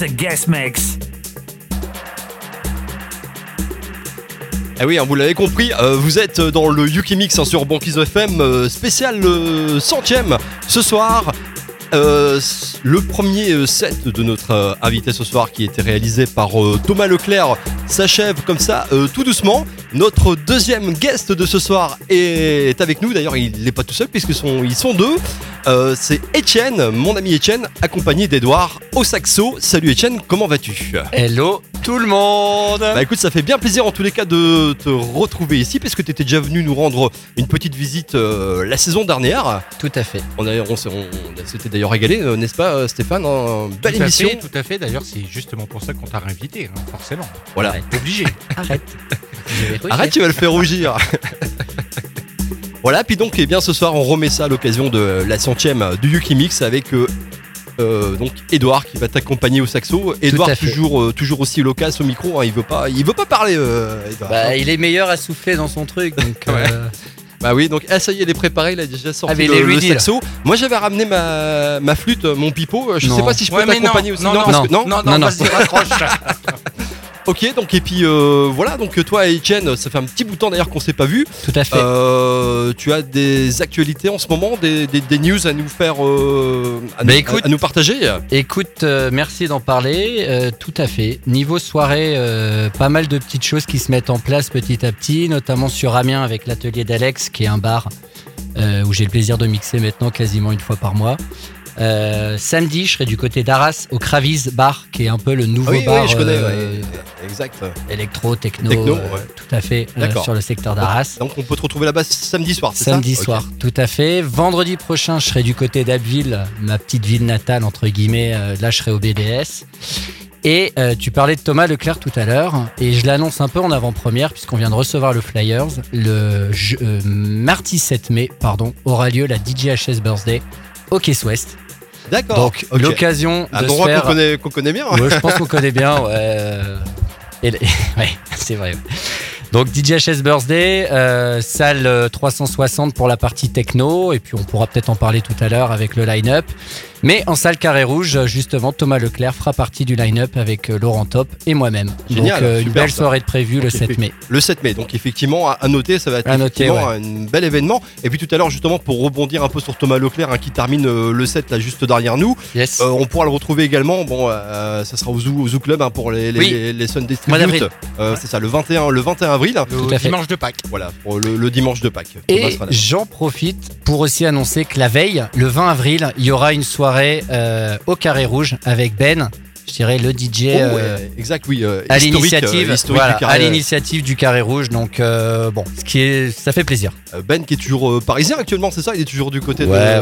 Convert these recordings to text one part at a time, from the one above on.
It's guest mix. Ah oui, hein, vous l'avez compris, euh, vous êtes dans le Yuki Mix hein, sur Banquise FM, euh, spécial euh, centième ce soir. Euh, le premier set de notre invité ce soir qui était réalisé par Thomas Leclerc s'achève comme ça tout doucement. Notre deuxième guest de ce soir est avec nous. D'ailleurs, il n'est pas tout seul puisqu'ils ils sont deux. Euh, c'est Etienne, mon ami Etienne, accompagné d'Edouard au saxo. Salut Etienne, comment vas-tu? Hello tout le monde Bah écoute, ça fait bien plaisir en tous les cas de te retrouver ici parce que tu étais déjà venu nous rendre une petite visite euh, la saison dernière. Tout à fait. On, a, on, s'est- on- on s'était d'ailleurs régalé, euh, n'est-ce pas euh, Stéphane? Hein Belle tout émission. À fait, tout à fait. D'ailleurs, c'est justement pour ça qu'on t'a réinvité, hein, forcément. Voilà. Arrête. Obligé. Arrête. Je vais rougir. Arrête, tu vas le faire rougir. voilà, puis donc eh bien ce soir on remet ça à l'occasion de la centième du Yuki Mix avec euh, euh, donc Edouard qui va t'accompagner au saxo. Edouard toujours euh, toujours aussi loquace au micro, hein, il veut pas il veut pas parler euh, Edouard. Bah, il est meilleur à souffler dans son truc, donc. euh, Bah oui, donc ah, ça y est, il est préparé, il a déjà sorti Ah, le, le saxo. Moi j'avais ramené ma, ma flûte, mon pipeau. Je Non. sais pas si je peux Ouais, mais non, t'accompagner aussi. non, non, parce que- non, non, non, non. vas-y, raccroche. Ok, donc et puis euh, voilà, donc toi et Etienne, ça fait un petit bout de temps d'ailleurs qu'on s'est pas vu. Tout à fait. Euh, tu as des actualités en ce moment, des, des- des news à nous faire, euh, à, Bah, nous, écoute. à nous partager? Écoute, euh, merci d'en parler. euh, tout à fait. Niveau soirée, euh, pas mal de petites choses qui se mettent en place petit à petit, notamment sur Amiens avec l'atelier d'Alex, qui est un bar euh, où j'ai le plaisir de mixer maintenant quasiment une fois par mois. Euh, samedi, je serai du côté d'Arras au Kraviz Bar, qui est un peu le nouveau Ah oui, bar oui, je connais, euh, ouais. exact. électro, techno, Techno, euh, tout à fait, sur le secteur d'Arras. Donc on peut te retrouver là-bas samedi soir, c'est ça Samedi soir, tout à fait. Vendredi prochain, je serai du côté d'Abbeville, ma petite ville natale, entre guillemets. Là, je serai au BDS. Et euh, tu parlais de Thomas Leclerc tout à l'heure, et je l'annonce un peu en avant-première, puisqu'on vient de recevoir le Flyers. Le je- euh, mardi 7 mai, pardon, aura lieu la DJHS Birthday au Case West. D'accord. Donc, ok. l'occasion Un de endroit qu'on connaît, qu'on connaît bien. Ouais, je pense qu'on connaît bien. Ouais, euh, et le- ouais, c'est vrai. Donc DJHS Birthday, euh, salle euh, 360 pour la partie techno, et puis on pourra peut-être en parler tout à l'heure avec le line-up. Mais en salle carré rouge, justement, Thomas Leclerc fera partie du line-up avec euh, Laurent Top et moi-même. Génial, Donc euh, une belle ça. soirée de prévue le Ok, 7 mai. Le 7 mai, donc effectivement, à, noter, ça va être À noter, effectivement un bel événement. Et puis tout à l'heure, justement, pour rebondir un peu sur Thomas Leclerc, hein, qui termine euh, le 7 là juste derrière nous, Yes. euh, on pourra le retrouver également. Bon, euh, ça sera au Zoo, au Zoo Club hein, pour les, les, Oui. les, les Sunday Tribute. C'est ça, le 21, le 21 avril. Le dimanche de Pâques. Voilà, pour le, le dimanche de Pâques. Et j'en profite pour aussi annoncer que la veille, le 20 avril, il y aura une soirée euh, au Carré Rouge avec Ben, je dirais le DJ. Oh, euh, ouais, exact, oui. euh, à l'initiative euh, voilà, du carré. à l'initiative du carré rouge donc bon ce qui est ça fait plaisir Ben qui est toujours parisien actuellement, c'est ça? Il est toujours du côté de- Ouais,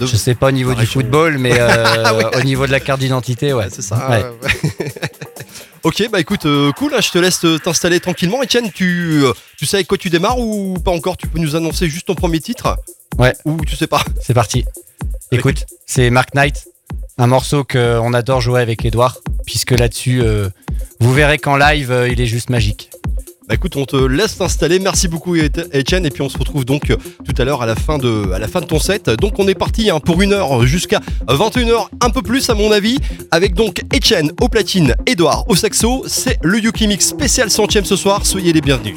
de, je sais pas au niveau du football mais Ah au niveau de la carte d'identité ouais Ouais, c'est ça. Ouais. ok, bah écoute, euh, cool, hein, je te laisse euh, t'installer tranquillement. Etienne, tu, euh, tu sais avec quoi tu démarres ou pas encore? Tu peux nous annoncer juste ton premier titre? Ouais. Ou tu sais pas? C'est parti. Écoute c'est Mark Knight un morceau qu'on adore jouer avec Edouard puisque là-dessus euh, vous verrez qu'en live il est juste magique Bah écoute, on te laisse t'installer. Merci beaucoup Et- Etienne et puis on se retrouve donc euh, tout à l'heure à la fin de ton set. Donc on est parti hein, pour une heure jusqu'à 21h un peu plus à mon avis avec donc Etienne au platine, Edouard au saxo. C'est le Yuki Mix spécial centième ce soir. Soyez les bienvenus.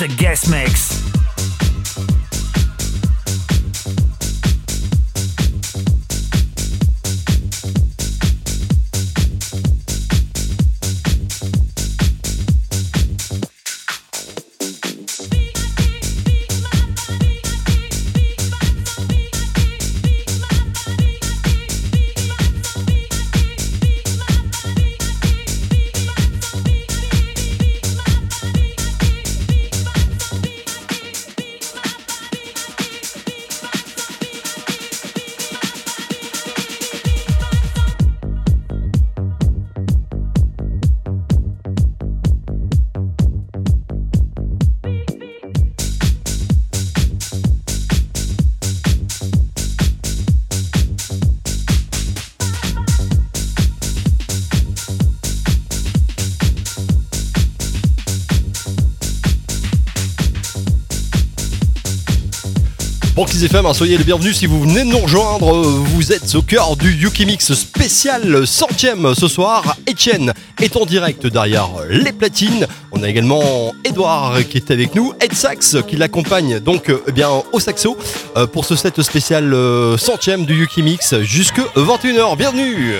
It's a guest mix. Banquise FM, hein, soyez les bienvenus si vous venez de nous rejoindre. euh, Vous êtes au cœur du Yuki Mix spécial centième ce soir. Etienne est en direct derrière les platines. On a également Edouard qui est avec nous, Ed Sax qui l'accompagne donc euh, eh bien au saxo euh, pour ce set spécial euh, centième du Yuki Mix jusque 21h. Bienvenue.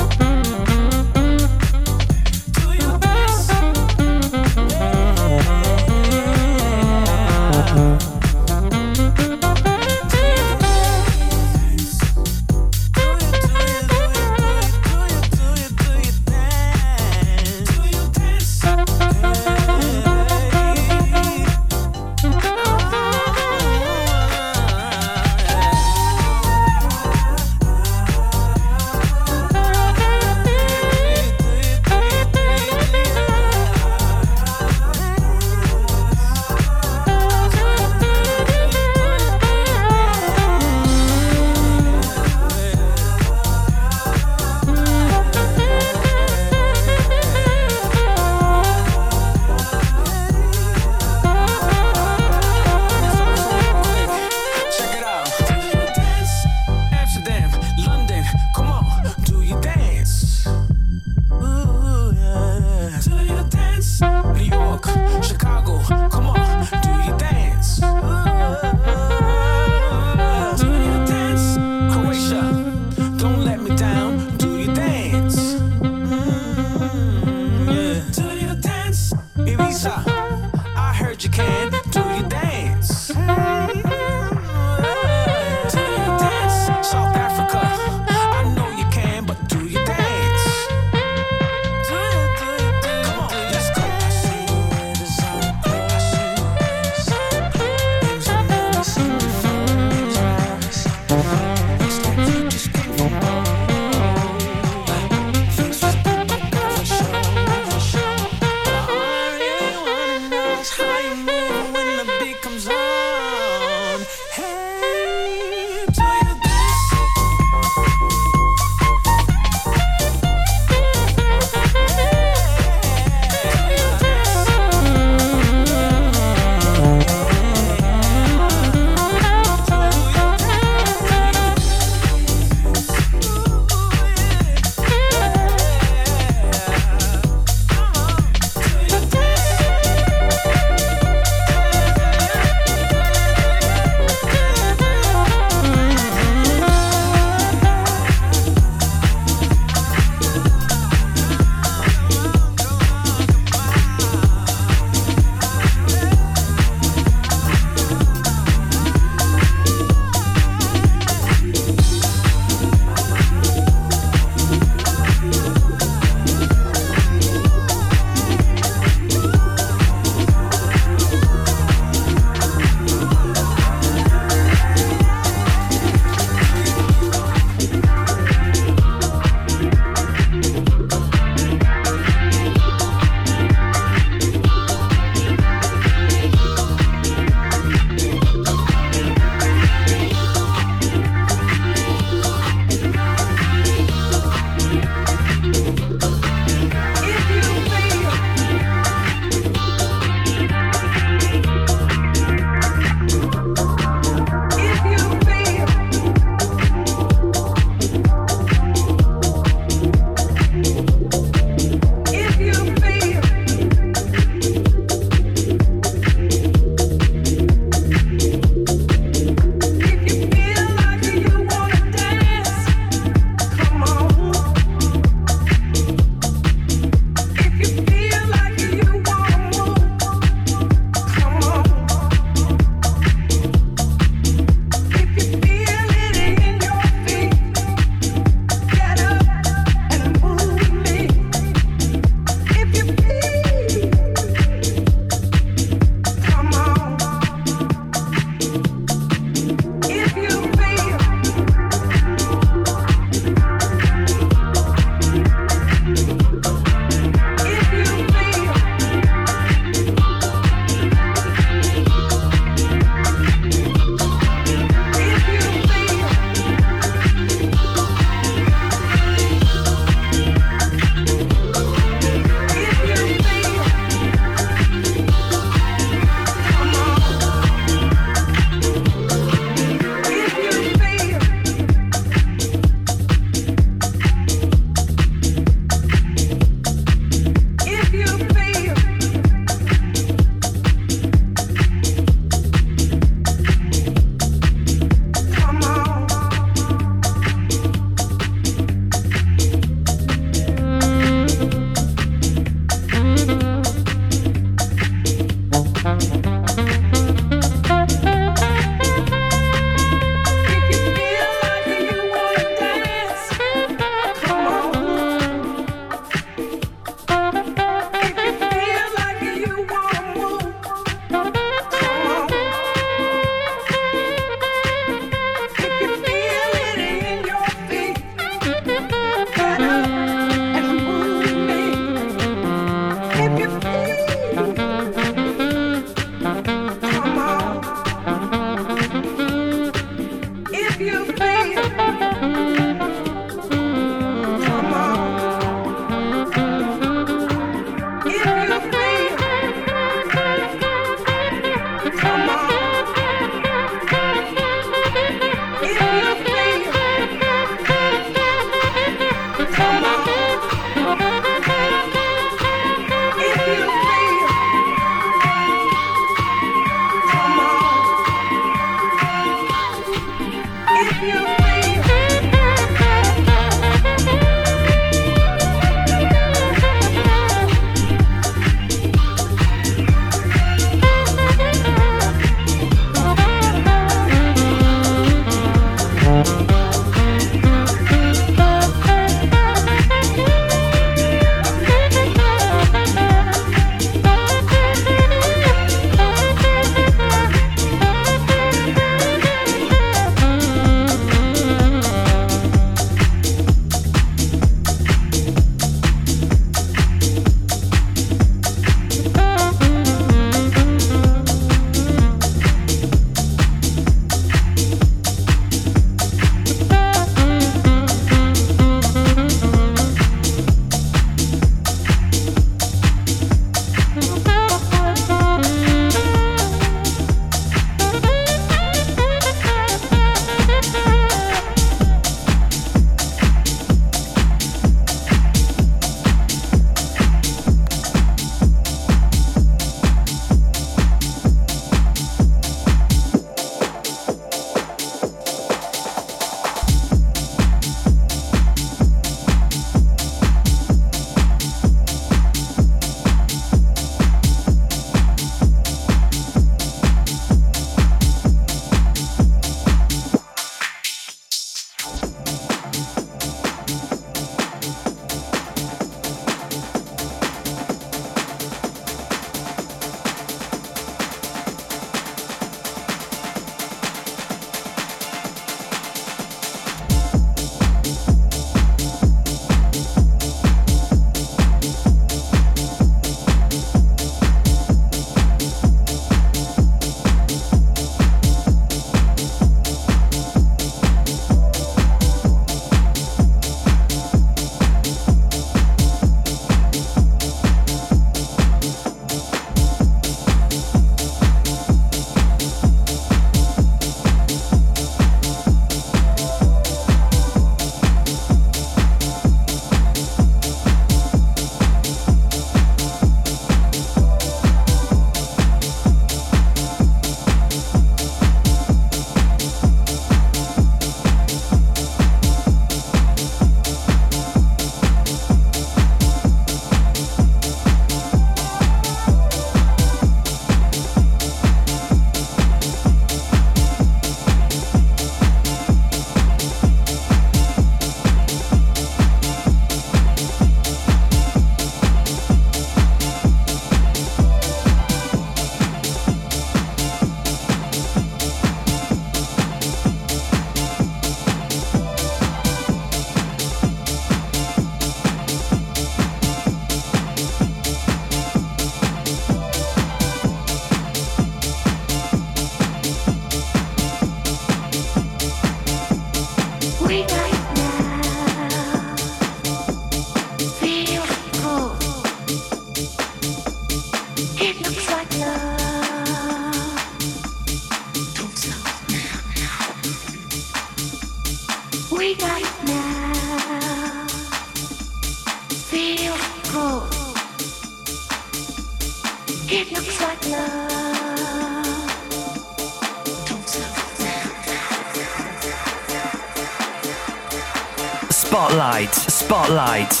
Spotlight,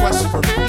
quest for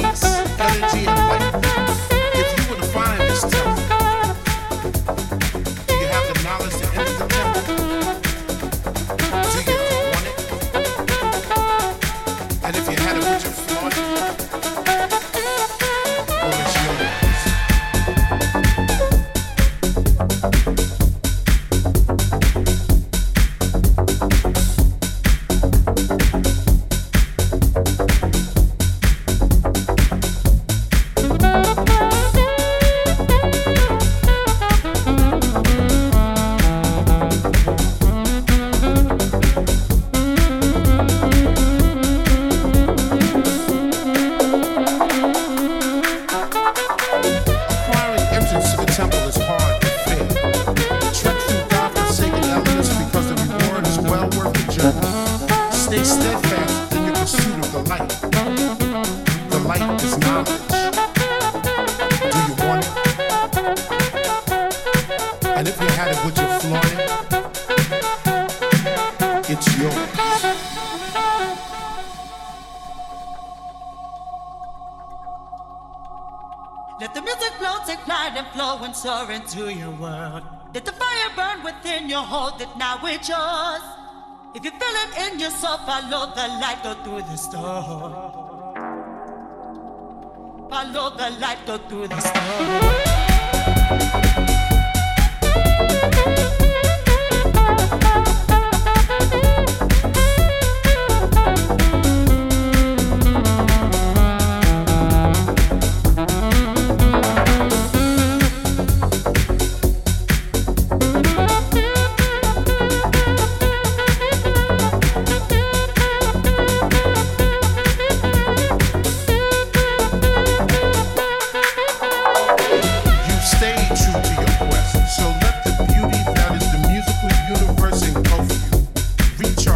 light, go through the storm. Follow the light, go through the storm.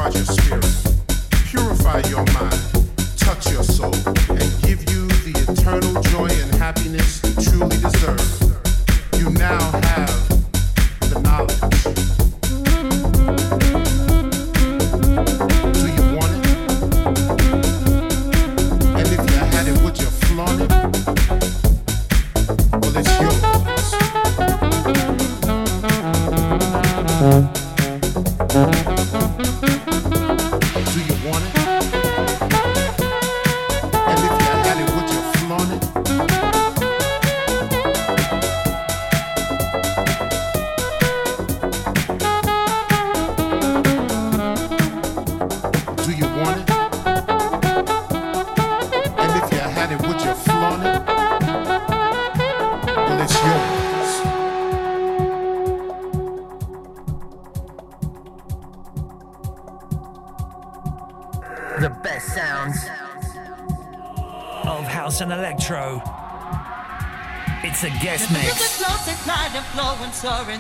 recharge your spirit, purify your mind.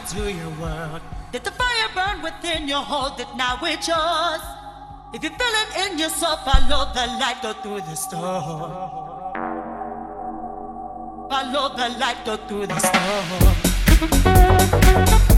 into your world. Let the fire burn within you, hold it now, it's yours. If you feel it in yourself, follow the light, go through the storm. Follow the light, go through the storm.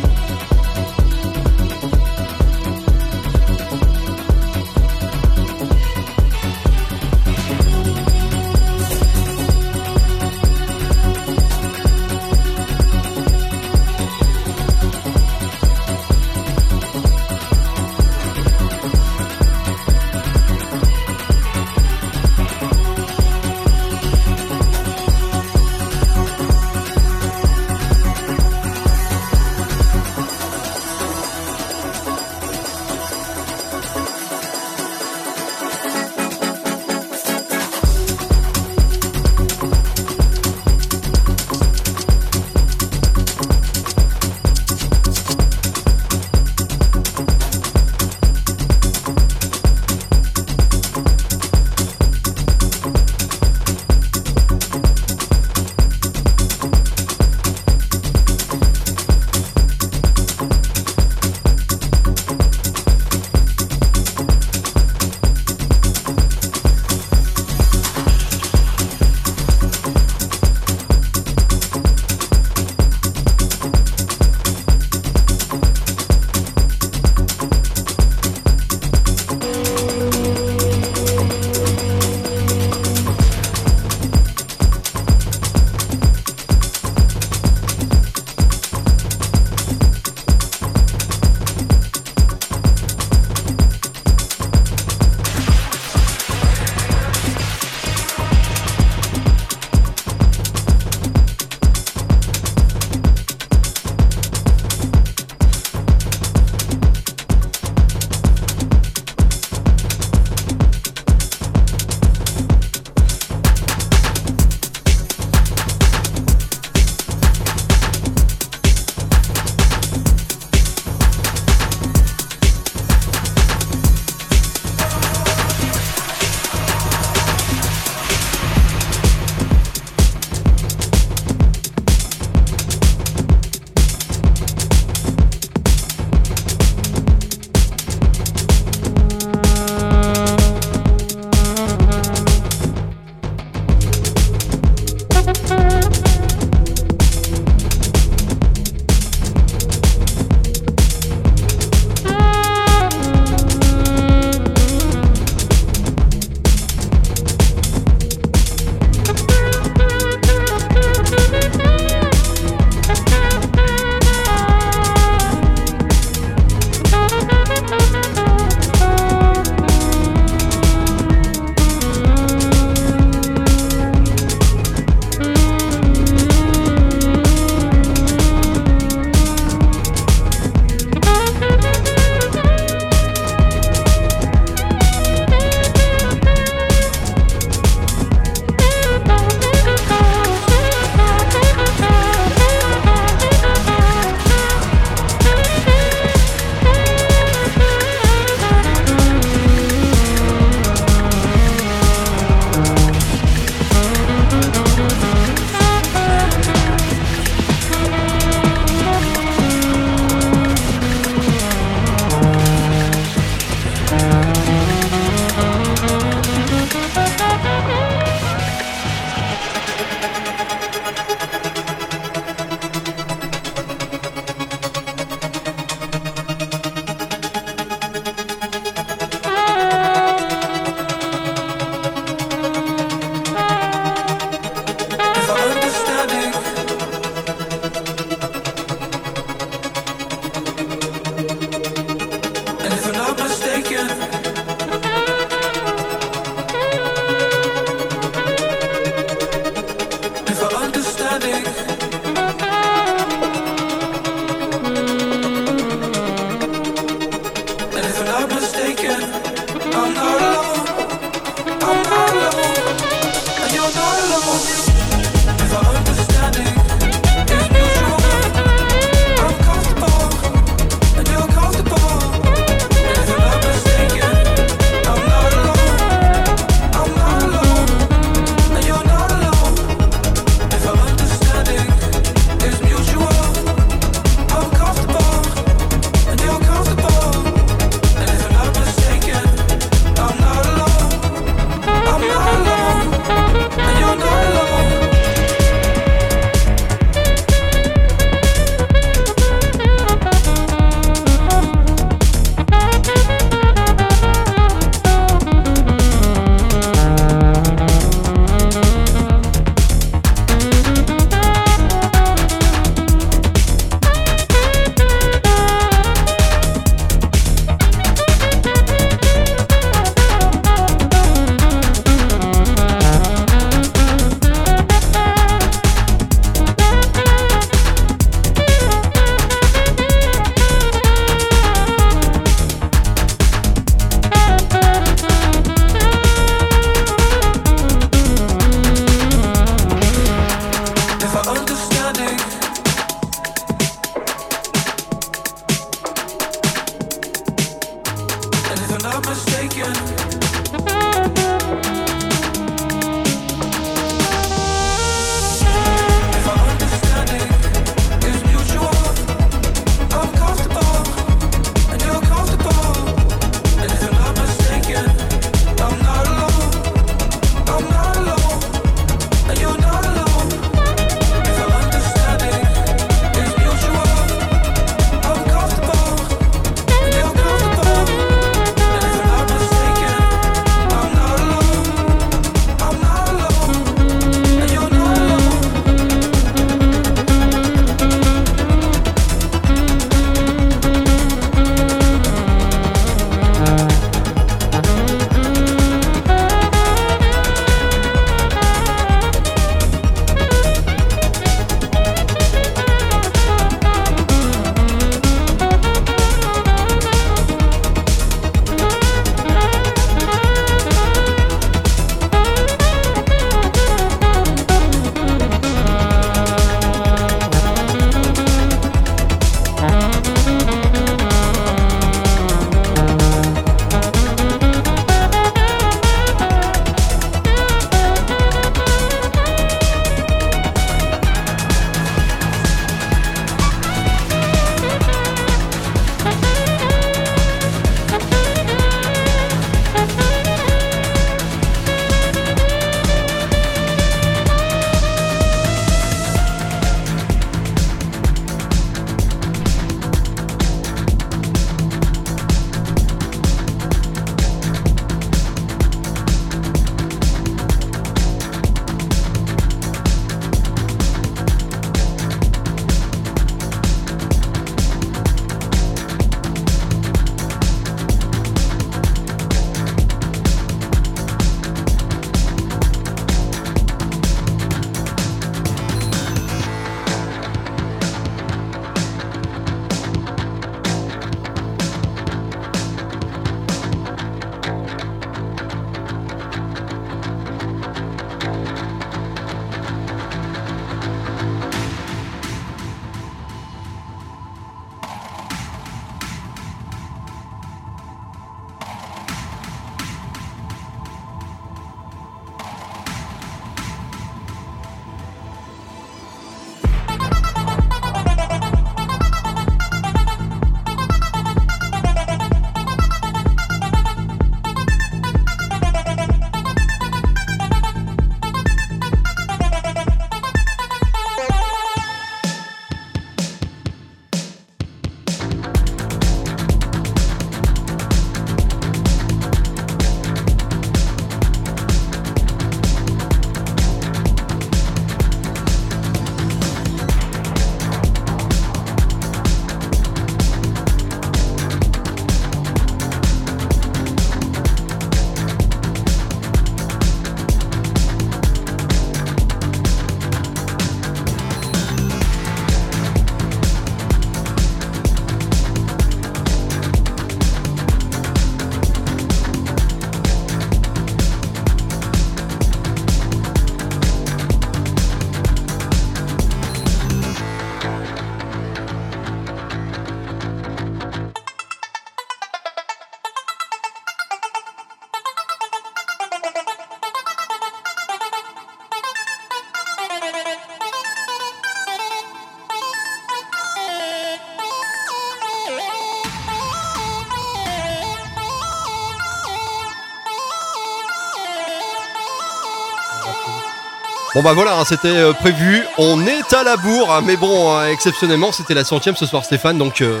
Bon bah voilà, hein, c'était euh, prévu. On est à la bourre, hein, mais bon, hein, exceptionnellement, c'était la centième ce soir, Stéphane. Donc euh,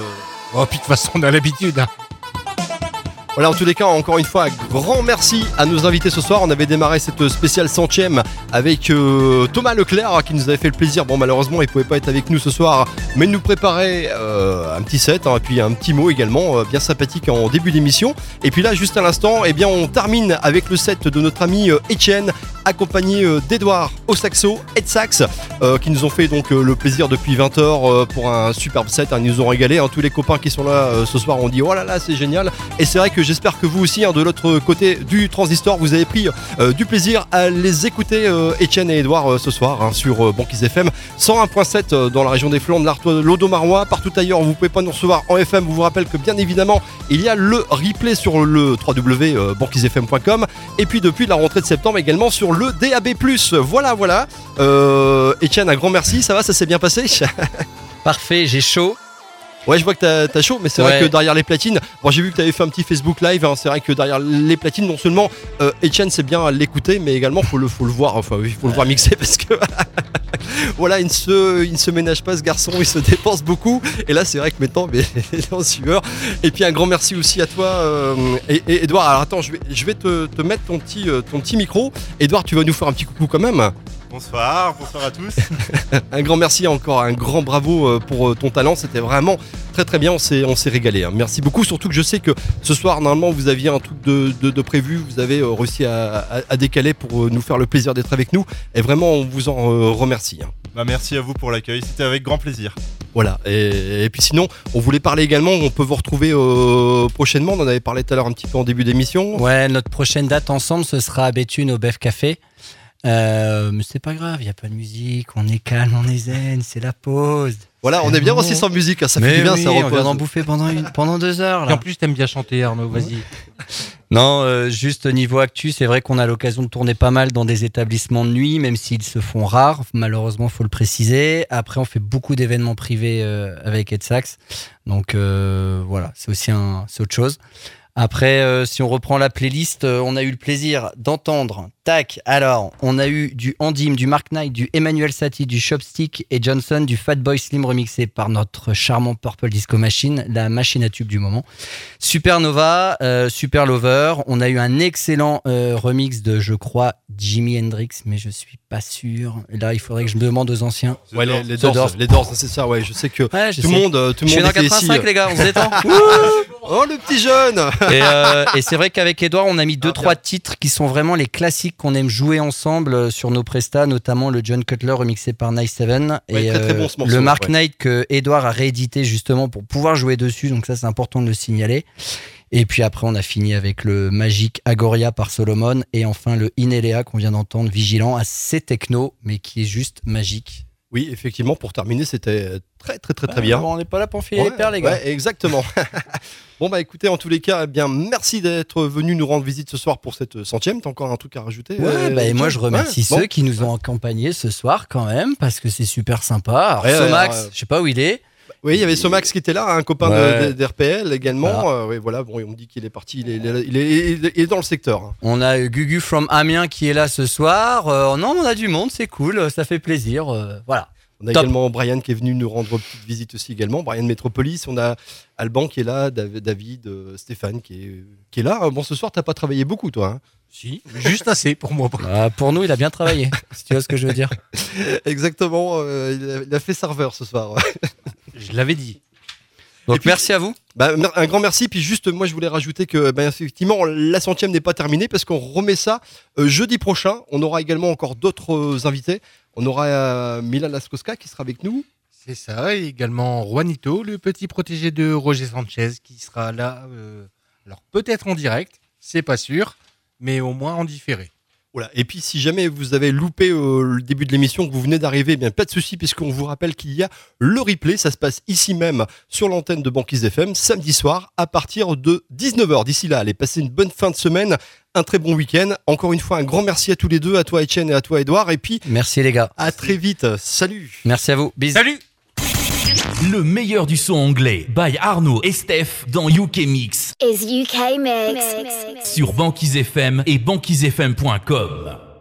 Oh, puis de toute façon, on a l'habitude. voilà, en tous les cas, encore une fois, un grand merci à nos invités ce soir. On avait démarré cette spéciale centième avec euh, Thomas Leclerc qui nous avait fait le plaisir. Bon, malheureusement, il pouvait pas être avec nous ce soir, mais de nous préparer euh, un petit set hein, et puis un petit mot également, euh, bien sympathique en début d'émission. Et puis là, juste à l'instant, eh bien, on termine avec le set de notre ami Etienne, accompagné d'Edouard au saxo et de sax, euh, qui nous ont fait donc euh, le plaisir depuis 20h euh, pour un superbe set. hein. ils nous ont régalé. hein. tous les copains qui sont là ce soir ont dit oh là là, c'est génial. Et c'est vrai que j'espère que vous aussi, hein, de l'autre côté du transistor, vous avez pris euh, du plaisir à les écouter, euh, Etienne et Edouard, euh, ce soir hein, sur Banquise FM 101.7 euh, dans la région des Flandres, l'Artois, l'Odomarois, partout ailleurs. Vous pouvez pas nous recevoir en FM. Vous vous rappelle que bien évidemment, il y a le replay sur le www.banquisefm.com et puis depuis la rentrée de septembre également sur le DAB+. Voilà, voilà. Etienne, un grand merci. Ça va, ça s'est bien passé? Parfait, j'ai chaud. Ouais, je vois que t'as chaud, mais c'est vrai que derrière les platines, bon, j'ai vu que t'avais fait un petit Facebook Live. hein, c'est vrai que derrière les platines, non seulement euh, Etienne c'est bien l'écouter, mais également faut le faut le voir. Enfin, il faut le voir mixer parce que voilà, il ne se il ne se ménage pas ce garçon, il se dépense beaucoup. Et là, c'est vrai que maintenant, mais il est en sueur. Et puis un grand merci aussi à toi, euh, et, et Edouard. Alors attends, je vais je vais te, te mettre ton petit euh, ton petit micro. Edouard, tu vas nous faire un petit coucou quand même. Bonsoir, bonsoir à tous. Un grand merci encore, un grand bravo euh, pour euh, ton talent. C'était vraiment très très bien. On s'est on s'est régalé. hein. Merci beaucoup. Surtout que je sais que ce soir normalement vous aviez un truc de, de- de prévu. Vous avez euh, réussi à, à- à décaler pour nous faire le plaisir d'être avec nous. Et vraiment on vous en remercie. hein. Bah, merci à vous pour l'accueil, c'était avec grand plaisir. Voilà. Et, et puis sinon, on voulait parler également. On peut vous retrouver euh, prochainement. On en avait parlé tout à l'heure un petit peu en début d'émission. Ouais, notre prochaine date ensemble, ce sera à Béthune au Bef Café. Euh, mais c'est pas grave, il n'y a pas de musique, on est calme, on est zen, c'est la pause. Voilà, on est bien aussi sans musique. hein. Ça mais fait du bien, oui, ça on repose. vient d'en bouffer pendant, une, pendant deux heures. Et en plus, t'aimes bien chanter, Arnaud, vas-y. Non, euh, juste au niveau actu, c'est vrai qu'on a l'occasion de tourner pas mal dans des établissements de nuit, même s'ils se font rares, malheureusement, faut le préciser. Après, on fait beaucoup d'événements privés euh, avec Edsax, donc euh, voilà, c'est aussi un, autre chose. Après, euh, si on reprend la playlist, euh, on a eu le plaisir d'entendre. Tac, alors, on a eu du Andim, du Mark Knight, du Emmanuel Satie, du Chopstick et Johnson, du Fatboy Slim remixé par notre charmant Purple Disco Machine, la machine à tube du moment. Supernova, euh, Super Lover. On a eu un excellent euh, remix de, je crois, Jimi Hendrix, mais je suis pas sûr. Là, il faudrait que je me demande aux anciens. Ouais, les, les Doors, les Doors, c'est ça. Ouais, je sais que Ouais, je tout le monde, tout le Je suis monde dans était ici. 85, les gars, on se détend. Oh le petit jeune. Et, euh, et c'est vrai qu'avec Edouard, on a mis deux, Ah, bien. trois titres qui sont vraiment les classiques qu'on aime jouer ensemble euh, sur nos prestats, notamment le John Cutler remixé par Nice Seven Ouais, et euh, très, très bon, ce morceau, le Mark ouais. Knight que Edouard a réédité justement pour pouvoir jouer dessus. Donc ça, c'est important de le signaler. Et puis après, on a fini avec le magique Agoria par Solomon et enfin le Inelea qu'on vient d'entendre, Vigilant, assez techno, mais qui est juste magique. Oui, effectivement, pour terminer, c'était très très très très bien. Bon, on n'est pas là pour filer Ouais, les perles, les gars. ouais, exactement. bon bah écoutez, en tous les cas, eh bien merci d'être venu nous rendre visite ce soir pour cette centième. T'as encore un truc à rajouter Ouais, euh, bah, et moi je remercie Ouais, ceux bon. qui nous ont accompagnés ce soir quand même parce que c'est super sympa. Alors Ouais, ouais, Somax, ouais. je sais pas où il est. Oui, il y avait Somax qui était là, un copain Ouais. d'RPL également. Voilà. Euh, oui, voilà, bon, on me dit qu'il est parti, il est, il est- il est- il est dans le secteur. hein. On a Gugu from Amiens qui est là ce soir. Euh, non, on a du monde, c'est cool, ça fait plaisir. euh, voilà. On a Top. également Brian qui est venu nous rendre petite visite aussi également. Brian Metropolis, on a Alban qui est là, Dav- David, euh, Stéphane qui est, qui est là. Bon, ce soir, t'as pas travaillé beaucoup, toi. hein. Si, juste assez pour moi. Euh, pour nous, il a bien travaillé, si tu vois ce que je veux dire. Exactement, euh, il, a, il a fait serveur ce soir. Je l'avais dit. Donc puis- merci à vous. Bah, un grand merci. Puis juste, moi, je voulais rajouter que, ben, effectivement, la centième n'est pas terminée parce qu'on remet ça euh, jeudi prochain. On aura également encore d'autres euh, invités. On aura euh, Milan Laskowska qui sera avec nous. C'est ça, et également Juanito, le petit protégé de Roger Sanchez, qui sera là, euh, alors peut-être en direct, c'est pas sûr, mais au moins en différé. Voilà. Et puis, si jamais vous avez loupé euh, le début de l'émission, que vous venez d'arriver, eh bien pas de souci, puisqu'on vous rappelle qu'il y a le replay. Ça se passe ici même sur l'antenne de Banquise FM, samedi soir, à partir de 19h. D'ici là, allez passer une bonne fin de semaine, un très bon week-end. Encore une fois, un grand merci à tous les deux, à toi Etienne et à toi Edouard. Et puis, Merci les gars. à très vite. Salut. Merci à vous. Bisous. Salut Le meilleur du son anglais by Arnaud et Steph dans UK Mix Is UK Mix. sur Banquise FM et banquisefm.com.